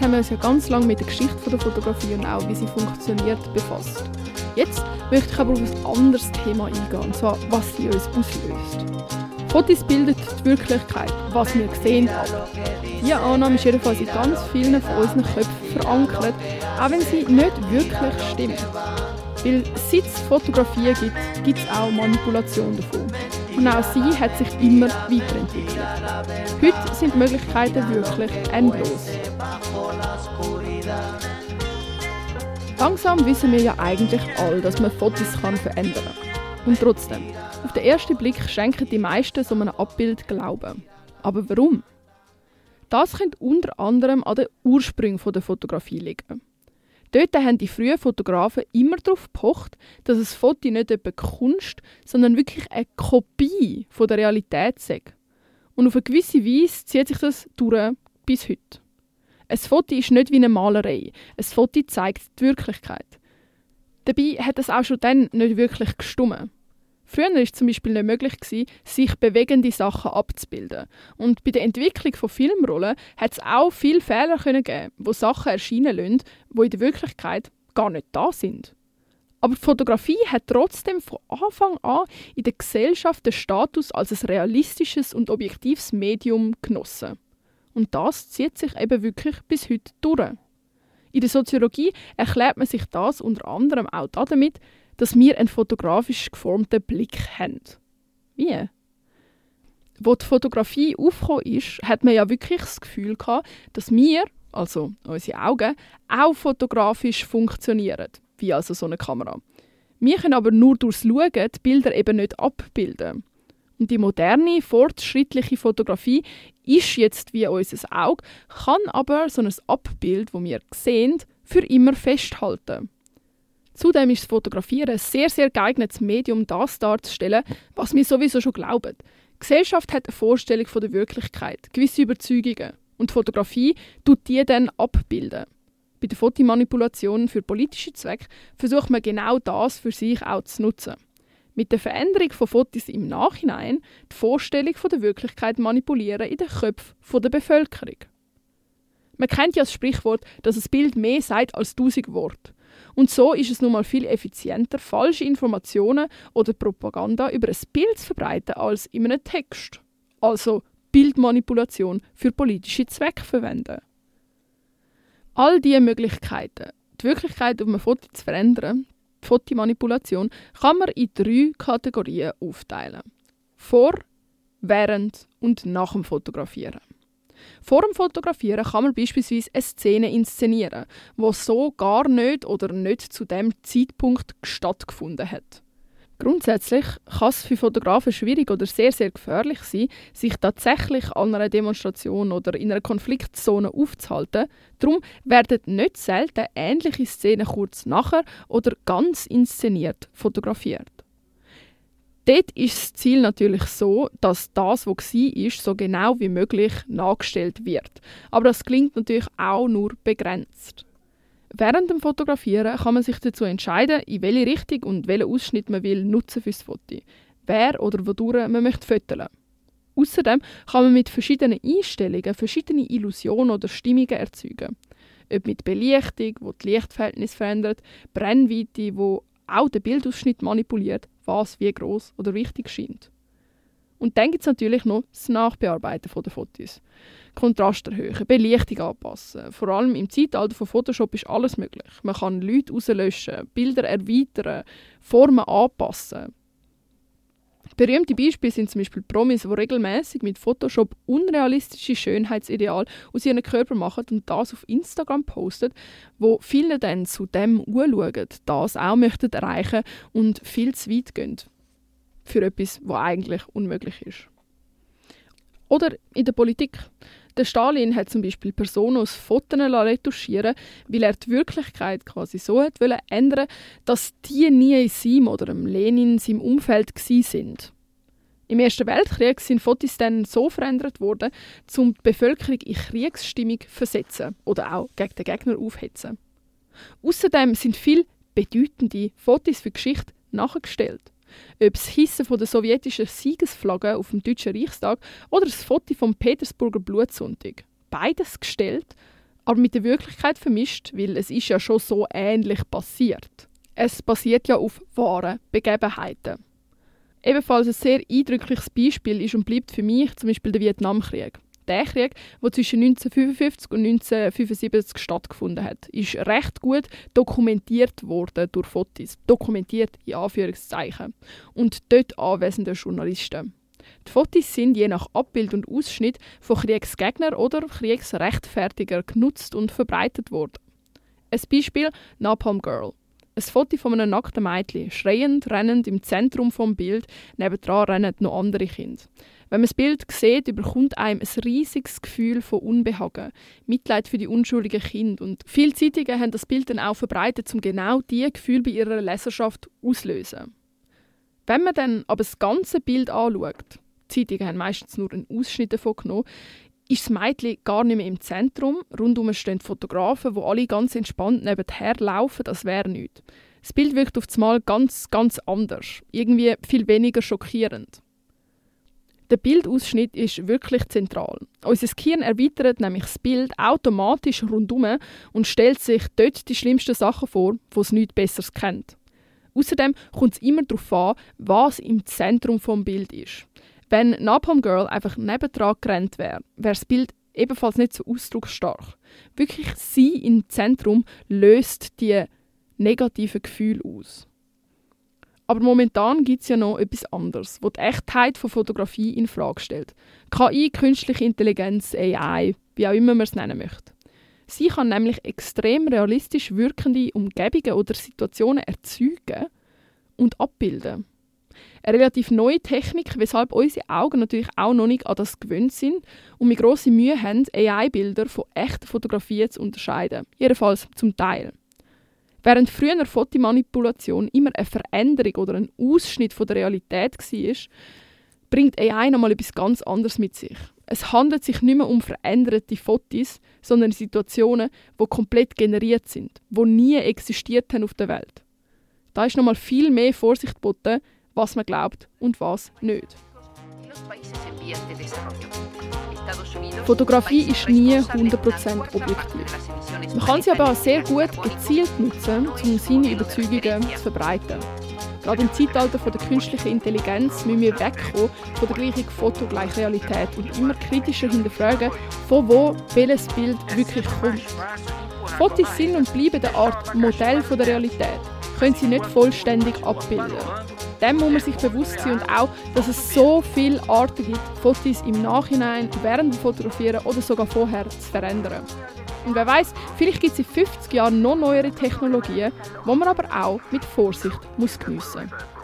Haben wir uns ja ganz lange mit der Geschichte der Fotografie und auch wie sie funktioniert befasst. Jetzt möchte ich aber auf ein anderes Thema eingehen, und zwar was sie uns auslöst. Fotos bilden die Wirklichkeit, was wir gesehen haben. Diese Annahme ist jedenfalls in ganz vielen von unseren Köpfen verankert, auch wenn sie nicht wirklich stimmt. Weil seit es Fotografien gibt, gibt es auch Manipulation davon. Und auch sie hat sich immer weiterentwickelt. Heute sind die Möglichkeiten wirklich endlos. Langsam wissen wir ja eigentlich alle, dass man Fotos kann verändern kann. Und trotzdem, auf den ersten Blick schenken die meisten so einem Abbild Glauben. Aber warum? Das könnte unter anderem an den Ursprüngen der Fotografie liegen. Dort haben die frühen Fotografen immer darauf gepocht, dass das Foto nicht etwa Kunst, sondern wirklich eine Kopie von der Realität sei. Und auf eine gewisse Weise zieht sich das durch bis heute. Ein Foto ist nicht wie eine Malerei. Ein Foto zeigt die Wirklichkeit. Dabei hat es auch schon dann nicht wirklich gestummen. Früher war es zum Beispiel nicht möglich, sich bewegende Sachen abzubilden. Und bei der Entwicklung von Filmrollen hat es auch viele Fehler geben, wo Sachen erscheinen lassen, die in der Wirklichkeit gar nicht da sind. Aber die Fotografie hat trotzdem von Anfang an in der Gesellschaft den Status als ein realistisches und objektives Medium genossen. Und das zieht sich eben wirklich bis heute durch. In der Soziologie erklärt man sich das unter anderem auch damit, dass wir einen fotografisch geformten Blick haben. Wie? Wo die Fotografie aufgekommen ist, hat man ja wirklich das Gefühl gehabt, dass wir, also unsere Augen, auch fotografisch funktionieren, wie also so eine Kamera. Wir können aber nur durchs Schauen die Bilder eben nicht abbilden. Und die moderne, fortschrittliche Fotografie ist jetzt wie unser Auge, kann aber so ein Abbild, wo wir sehen, für immer festhalten. Zudem ist das Fotografieren ein sehr, sehr geeignetes Medium, das darzustellen, was wir sowieso schon glauben. Die Gesellschaft hat eine Vorstellung von der Wirklichkeit, gewisse Überzeugungen. Und Fotografie tut die dann abbilden. Bei der Fotomanipulation für politische Zwecke versucht man genau das für sich auch zu nutzen. Mit der Veränderung von Fotos im Nachhinein die Vorstellung von der Wirklichkeit manipulieren in den Köpfen der Bevölkerung. Man kennt ja das Sprichwort, dass ein Bild mehr sagt als tausend Worte. Und so ist es nun mal viel effizienter, falsche Informationen oder Propaganda über ein Bild zu verbreiten als in einem Text. Also Bildmanipulation für politische Zwecke verwenden. All diese Möglichkeiten, die Wirklichkeit auf einem Foto zu verändern, die Fotomanipulation, kann man in drei Kategorien aufteilen. Vor, während und nach dem Fotografieren. Vor dem Fotografieren kann man beispielsweise eine Szene inszenieren, wo so gar nicht oder nicht zu dem Zeitpunkt stattgefunden hat. Grundsätzlich kann es für Fotografen schwierig oder sehr, sehr gefährlich sein, sich tatsächlich an einer Demonstration oder in einer Konfliktzone aufzuhalten. Darum werden nicht selten ähnliche Szenen kurz nachher oder ganz inszeniert fotografiert. Dort ist das Ziel natürlich so, dass das, was war, so genau wie möglich nachgestellt wird. Aber das klingt natürlich auch nur begrenzt. Während dem Fotografieren kann man sich dazu entscheiden, in welche Richtung und welchen Ausschnitt man will nutzen fürs Foto. Wer oder wodurch man möchte fotografieren. Außerdem kann man mit verschiedenen Einstellungen verschiedene Illusionen oder Stimmungen erzeugen. Ob mit Belichtung, wo die Lichtverhältnisse verändert, Brennweite, wo auch den Bildausschnitt manipuliert, was wie groß oder wichtig scheint. Und dann gibt es natürlich noch das Nachbearbeiten der Fotos. Kontrast erhöhen, Belichtung anpassen. Vor allem im Zeitalter von Photoshop ist alles möglich. Man kann Leute rauslöschen, Bilder erweitern, Formen anpassen. Berühmte Beispiele sind zum Beispiel Promis, die regelmäßig mit Photoshop unrealistische Schönheitsideale aus ihren Körper machen und das auf Instagram posten, wo viele dann zu dem anschauen, das auch möchten erreichen und viel zu weit gehen für etwas, was eigentlich unmöglich ist. Oder in der Politik. Der Stalin hat zum Beispiel Personen aus Fotos retuschieren weil er die Wirklichkeit quasi so hat ändern, dass die nie in seinem oder im Lenin seinem Umfeld sind. Im Ersten Weltkrieg sind Fotos dann so verändert worden, um die Bevölkerung in Kriegsstimmung zu versetzen oder auch gegen den Gegner aufhetzen. Außerdem sind viele bedeutende Fotos für Geschichte nachgestellt. Ob das Hissen von der sowjetischen Siegesflagge auf dem Deutschen Reichstag oder das Foto vom Petersburger Blutsonntag. Beides gestellt, aber mit der Wirklichkeit vermischt, weil es ist ja schon so ähnlich passiert. Es basiert ja auf wahren Begebenheiten. Ebenfalls ein sehr eindrückliches Beispiel ist und bleibt für mich zum Beispiel der Vietnamkrieg. Der Krieg, der zwischen 1955 und 1975 stattgefunden hat, ist recht gut dokumentiert worden durch Fotos. Dokumentiert in Anführungszeichen. Und dort anwesende Journalisten. Die Fotos sind je nach Abbild und Ausschnitt von Kriegsgegnern oder Kriegsrechtfertiger genutzt und verbreitet worden. Ein Beispiel Napalm Girl. Ein Foto von einem nackten Mädchen, schreiend, rennend im Zentrum vom Bild, nebendran rennen noch andere Kinder. Wenn man das Bild sieht, überkommt einem ein riesiges Gefühl von Unbehagen, Mitleid für die unschuldigen Kinder. Und viele Zeitungen haben das Bild dann auch verbreitet, um genau diese Gefühle bei ihrer Leserschaft auszulösen. Wenn man dann aber das ganze Bild anschaut, die Zeitungen haben meistens nur einen Ausschnitt davon genommen, ist das Mädchen gar nicht mehr im Zentrum. Rundum stehen Fotografen, wo alle ganz entspannt nebenher laufen, als wäre nichts. Das Bild wirkt auf einmal ganz, ganz anders. Irgendwie viel weniger schockierend. Der Bildausschnitt ist wirklich zentral. Unser Gehirn erweitert nämlich das Bild automatisch rundum und stellt sich dort die schlimmsten Sachen vor, wo es nichts Besseres kennt. Außerdem kommt es immer darauf an, was im Zentrum vom Bild ist. Wenn Napalm Girl einfach nebendran gerannt wäre, wäre das Bild ebenfalls nicht so ausdrucksstark. Wirklich sie im Zentrum löst die negativen Gefühle aus. Aber momentan gibt es ja noch etwas anderes, wo die Echtheit von Fotografie in Frage stellt. KI, künstliche Intelligenz, AI, wie auch immer man es nennen möchte. Sie kann nämlich extrem realistisch wirkende Umgebungen oder Situationen erzeugen und abbilden. Eine relativ neue Technik, weshalb unsere Augen natürlich auch noch nicht an das gewöhnt sind und wir grosse Mühe haben, AI-Bilder von echten Fotografien zu unterscheiden. Jedenfalls zum Teil. Während früher Fotomanipulation immer eine Veränderung oder ein Ausschnitt von der Realität war, bringt AI nochmal etwas ganz anderes mit sich. Es handelt sich nicht mehr um veränderte Fotos, sondern Situationen, die komplett generiert sind, die nie existiert haben auf der Welt. Da ist nochmal viel mehr Vorsicht geboten, was man glaubt und was nicht. Fotografie ist nie 100% objektiv. Man kann sie aber auch sehr gut gezielt nutzen, um seine Überzeugungen zu verbreiten. Gerade im Zeitalter der künstlichen Intelligenz müssen wir wegkommen von der gleichen Foto gleich Realität und immer kritischer hinterfragen, von wo welches Bild wirklich kommt. Fotos sind und bleiben eine Art Modell der Realität, können sie nicht vollständig abbilden. Dem muss man sich bewusst sein und auch, dass es so viele Arten gibt, Fotos im Nachhinein, während dem Fotografieren oder sogar vorher zu verändern. Und wer weiß, vielleicht gibt es in 50 Jahren noch neuere Technologien, die man aber auch mit Vorsicht muss geniessen muss.